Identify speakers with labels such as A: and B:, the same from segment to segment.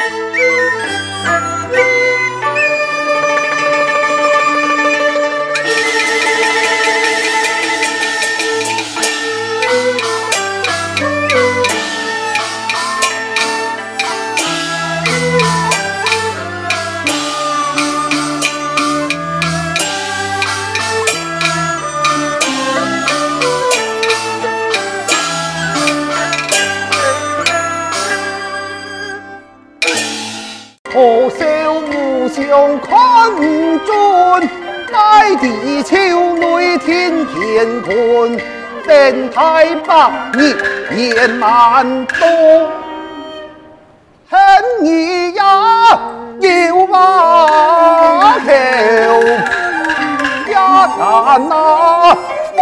A: 何 年言万多，轻易也要挖桥，一旦那欢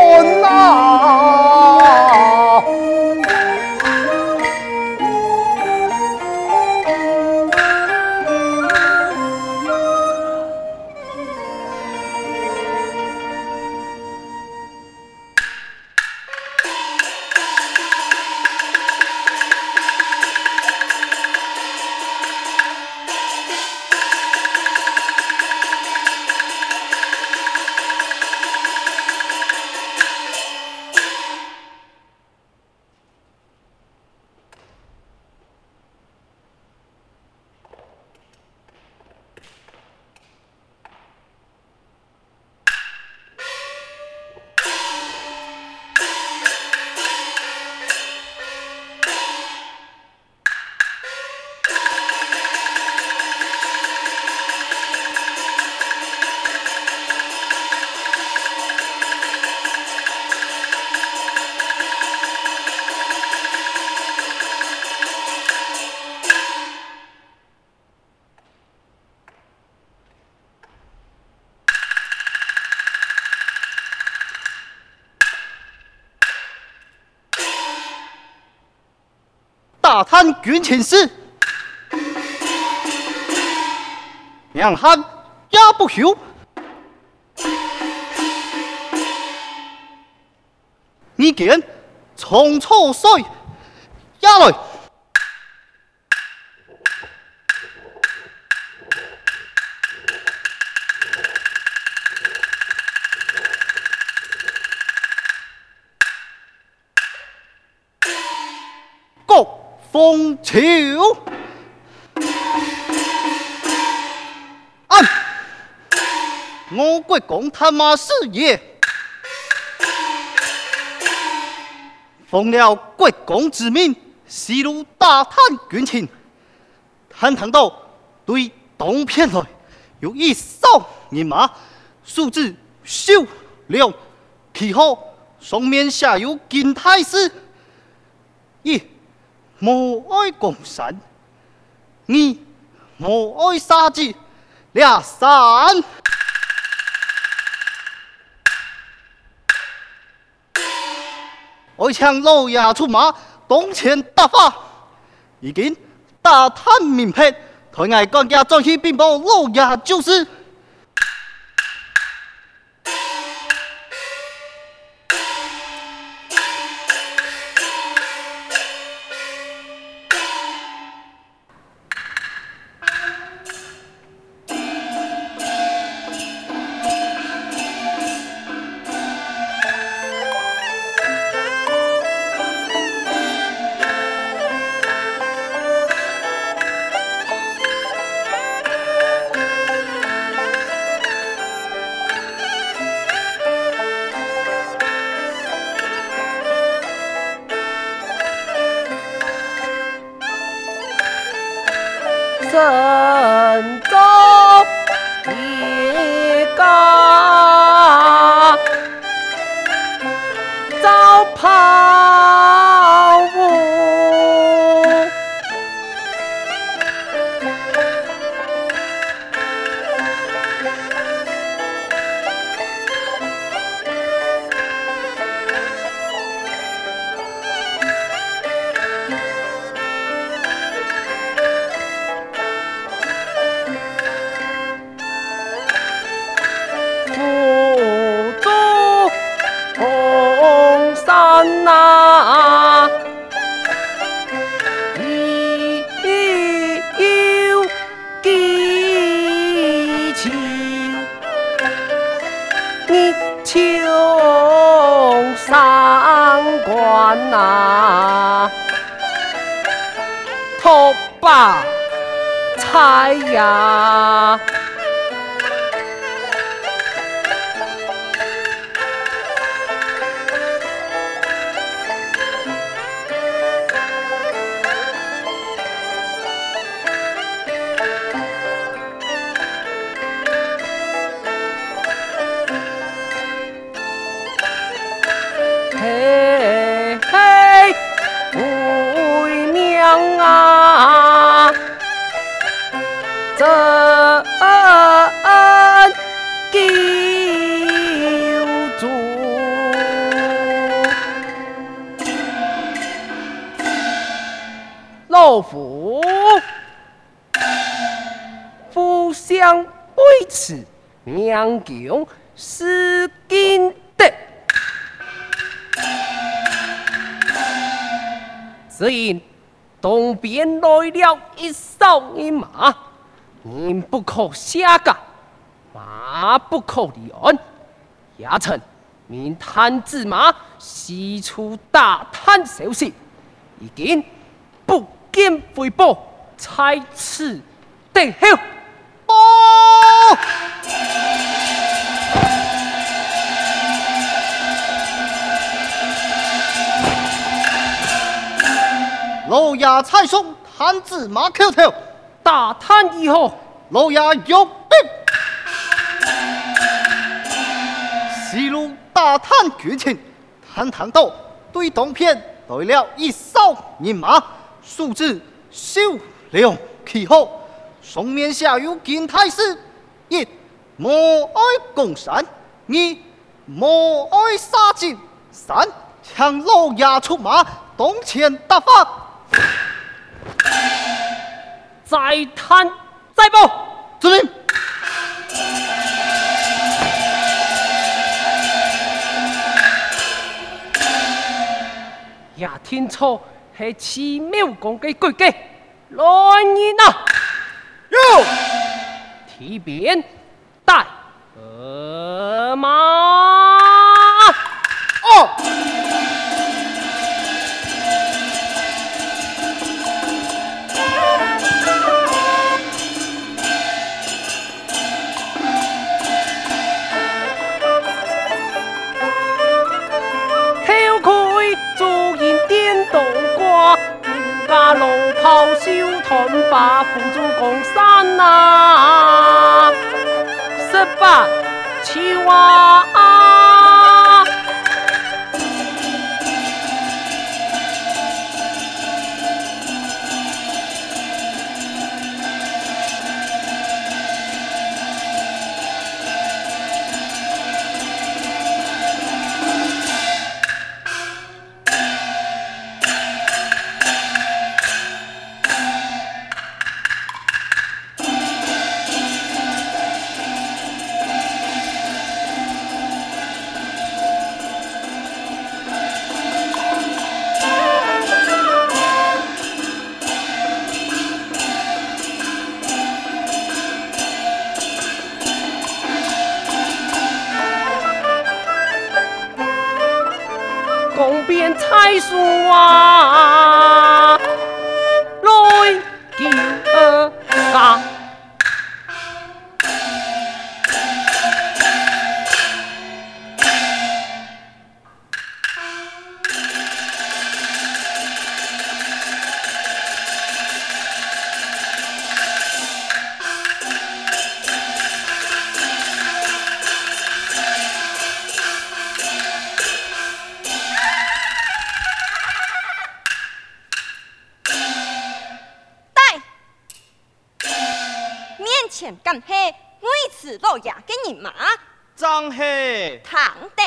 B: 大探军情事，两汉也不休。你见从错水下来，国风潮，按我国公他妈是也，奉了国公之命，西路大探军情，探探到对东片来，有一少人马，数字秀亮，其后上面下有金太师，一。母爱江山，你母爱杀鸡，俩山。我请老爷出马，当前答法，已经大探明白，台外官家转去禀报老爷就是。
C: 强是金的。只因东边来了一哨人马，人不可下岗，马不可离鞍。衙臣命探子马四处打探消息，已经不。见回报，差此定后。
B: 报。老爷差送探子马口头，
C: 打探以后，
B: 老爷有病。西路打探剧情，探探到对东片来了一哨人马。素质秀良气厚，上面下有金太师，一莫爱江山，二莫爱杀尽，三请老爷出马，东前答法。
C: 再探再报，
B: 遵命。
C: 也听错。是奇妙讲嘅句句，来人啊！
B: 哟，
C: 提鞭带马。
B: 哦。
D: 敢系为此老爷嘅人马？
B: 张黑，
D: 唐德，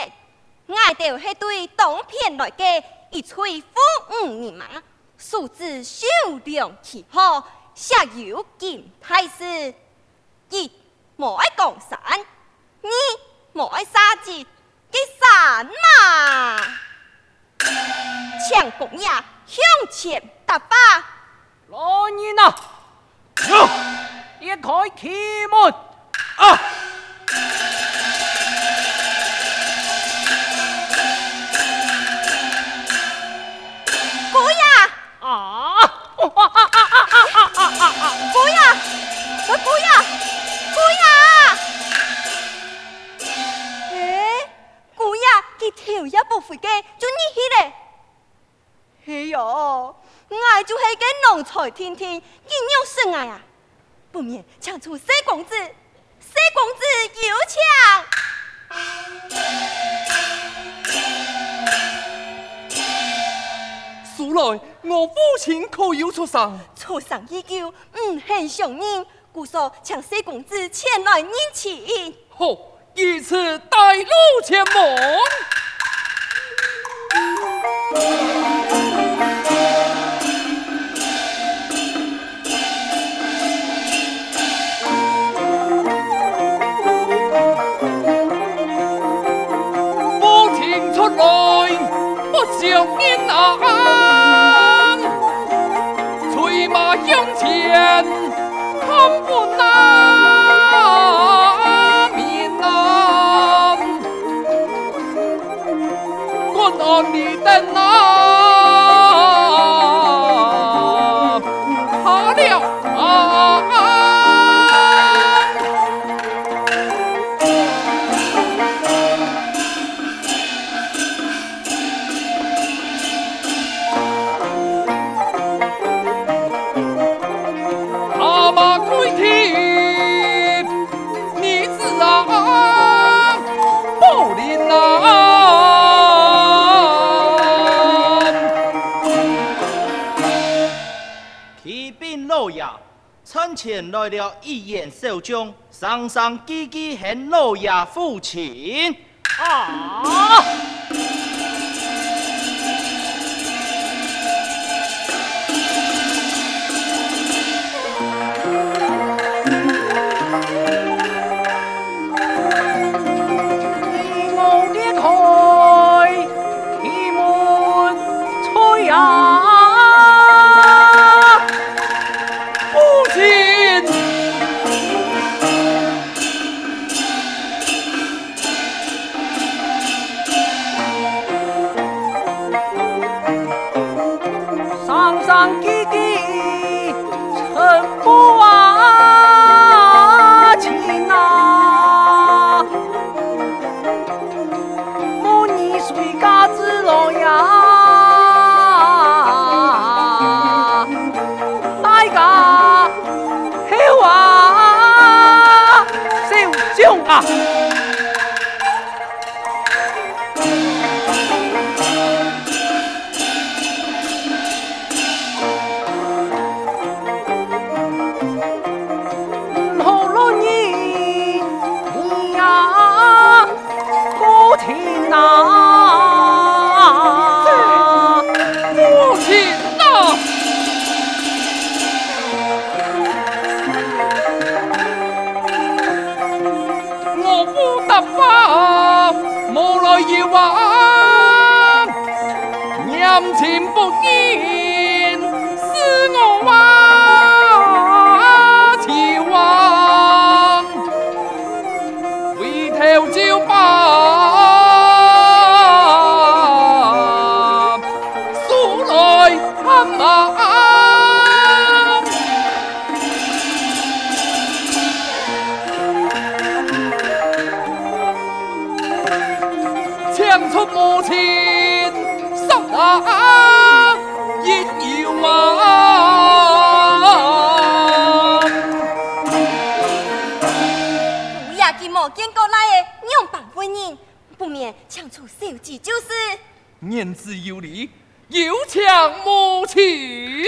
D: 爱到系对东片来嘅一吹风五人马，素质修良气好，下有金太师，一莫爱江山，二莫爱杀鸡，第三嘛，请公爷向前答法。
C: 老人啊！开启门啊！姑爷啊！
D: 姑爷，我姑爷，姑爷！哎，姑爷，佮跳一步回家，就你去嘞。哎呦，爱就系个农才天天，你有生爱啊？不免抢出三公子，三公子有
E: 抢。素来我父亲可有出丧？
D: 出丧已久，唔很想念，故说请三公子前来认亲。
E: 好，以此带路前
F: 门。员少将，上上积积向老爷父亲。啊！
E: 就是，言之有理，有强无情。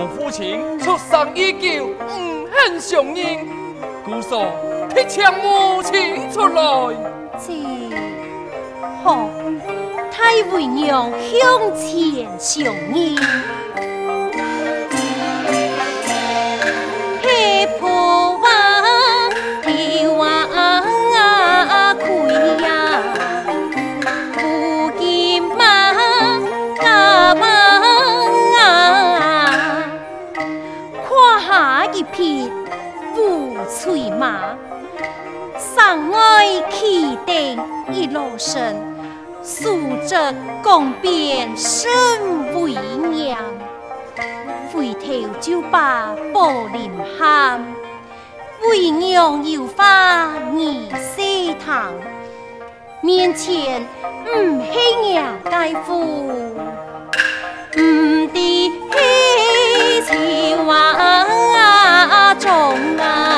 E: 我父亲。出生已久，唔肯相认，姑嫂听
C: 去将母亲出来。
E: 这好，太为娘向前相迎。一罗生，素质公便甚为娘，回头就把宝林喊，为娘有话儿细谈，面前唔系娘介夫，唔的黑青蛙中啊。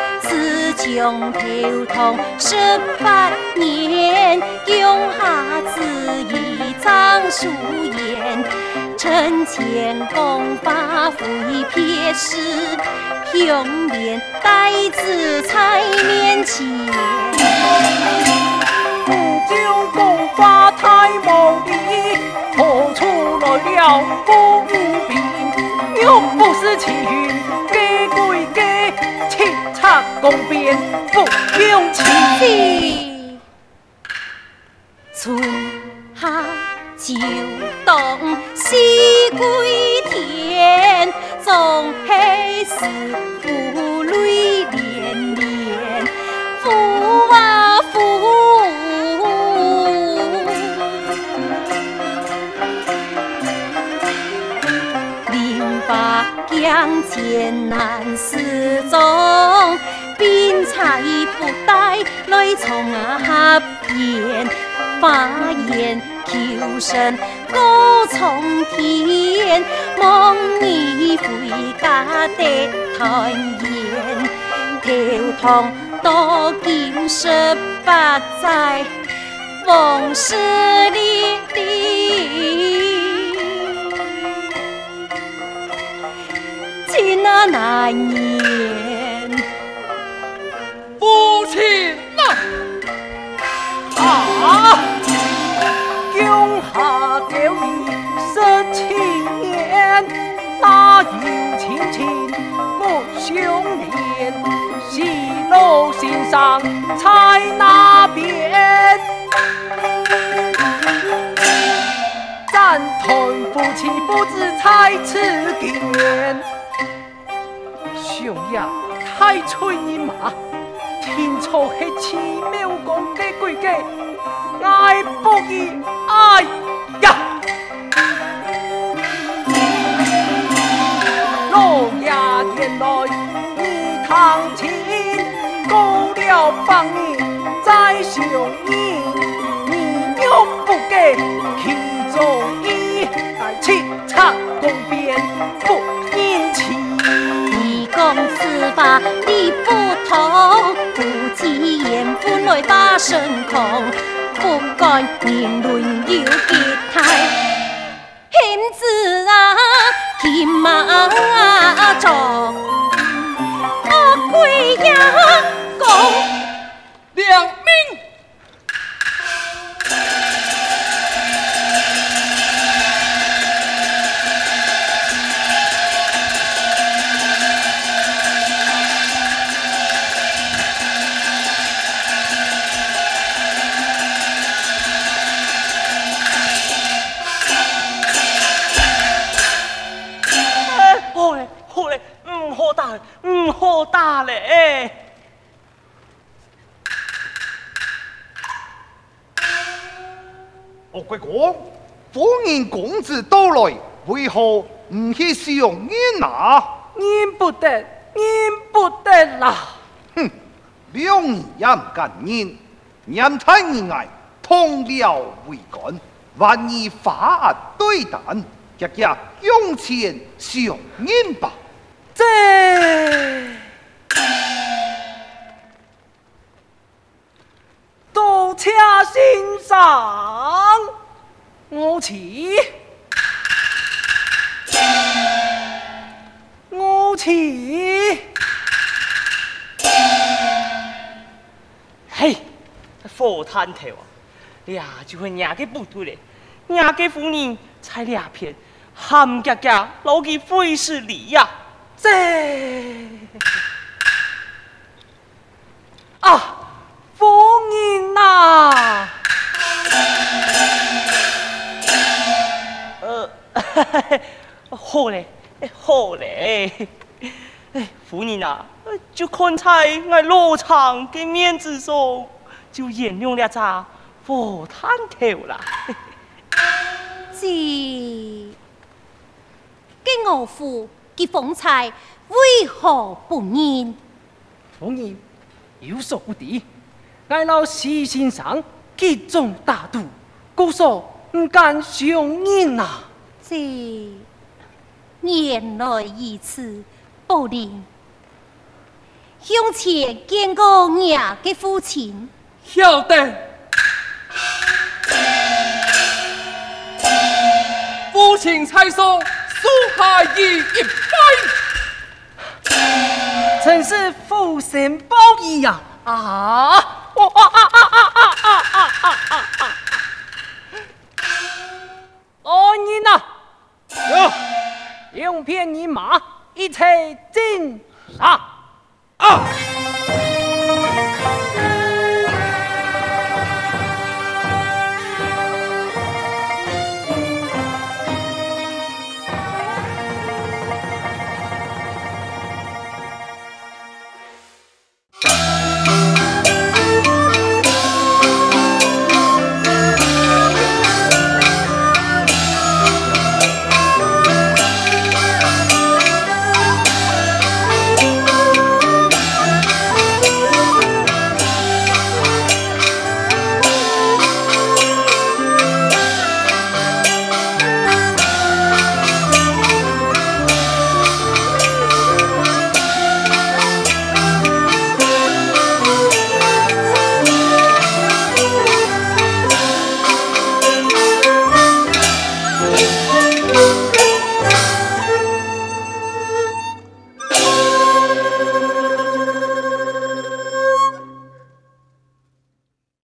E: 自从头痛十八年，用下子义张书言，趁前功发挥撇时，雄年带子才年轻。
C: 将功法太无力，何出来了不平？又不是情，公辩，不用情。
E: 春夏秋冬四归天，总系是妇泪连连，妇啊妇。将艰难事中，辩才不带来从啊边，发言求生过从天，望你回家的团圆，头痛多经十八载，往事历历。那那年，
C: 大有亲情不相连，喜乐心上在那边，赞同夫妻不知在此间。兄呀，太催你嘛！听错是奇妙讲的规矩，爱不依，哎呀！龙牙天罗一堂亲，勾了帮你再秀你，你又不给去做揖，叱咤公边不应气。
E: 你讲此法你不通，不妻言夫来把身空，不管年论有几态，天子啊！
C: 天马座。啦！
A: 哼，两人也唔敢认，人妻人爱，同僚为干，还以法对胆，日日用钱上人吧。
C: 这，多谢欣赏，我此，我起。
G: 佛探头啊，呀，就会伢个部队嘞，伢个妇人才俩片，喊家家老给费事理呀，
C: 这。啊，夫人呐！
G: 呃，好嘞，好嘞。哎，夫人呐，就看在我老长的面子上，就原谅了这佛探头啦。
E: 是，给我父的风采为何不认？
C: 夫人。有所不敌，俺老西先生极重大度，故说唔敢相认呐。
E: 这原来一次，不灵。向前见过伢的父亲，
C: 晓得。父亲才送苏孩儿一拜。真是福星报喜呀！啊！哇啊啊啊啊啊啊啊啊啊！哦，你呢？
A: 有，
C: 两片人马一齐进上啊！